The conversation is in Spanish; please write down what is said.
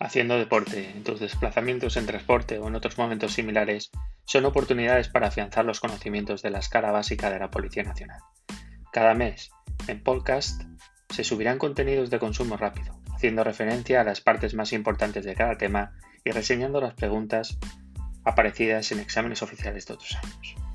haciendo deporte, en tus desplazamientos en transporte o en otros momentos similares son oportunidades para afianzar los conocimientos de la escala básica de la Policía Nacional. Cada mes, en podcast, se subirán contenidos de consumo rápido, haciendo referencia a las partes más importantes de cada tema y reseñando las preguntas aparecidas en exámenes oficiales de otros años.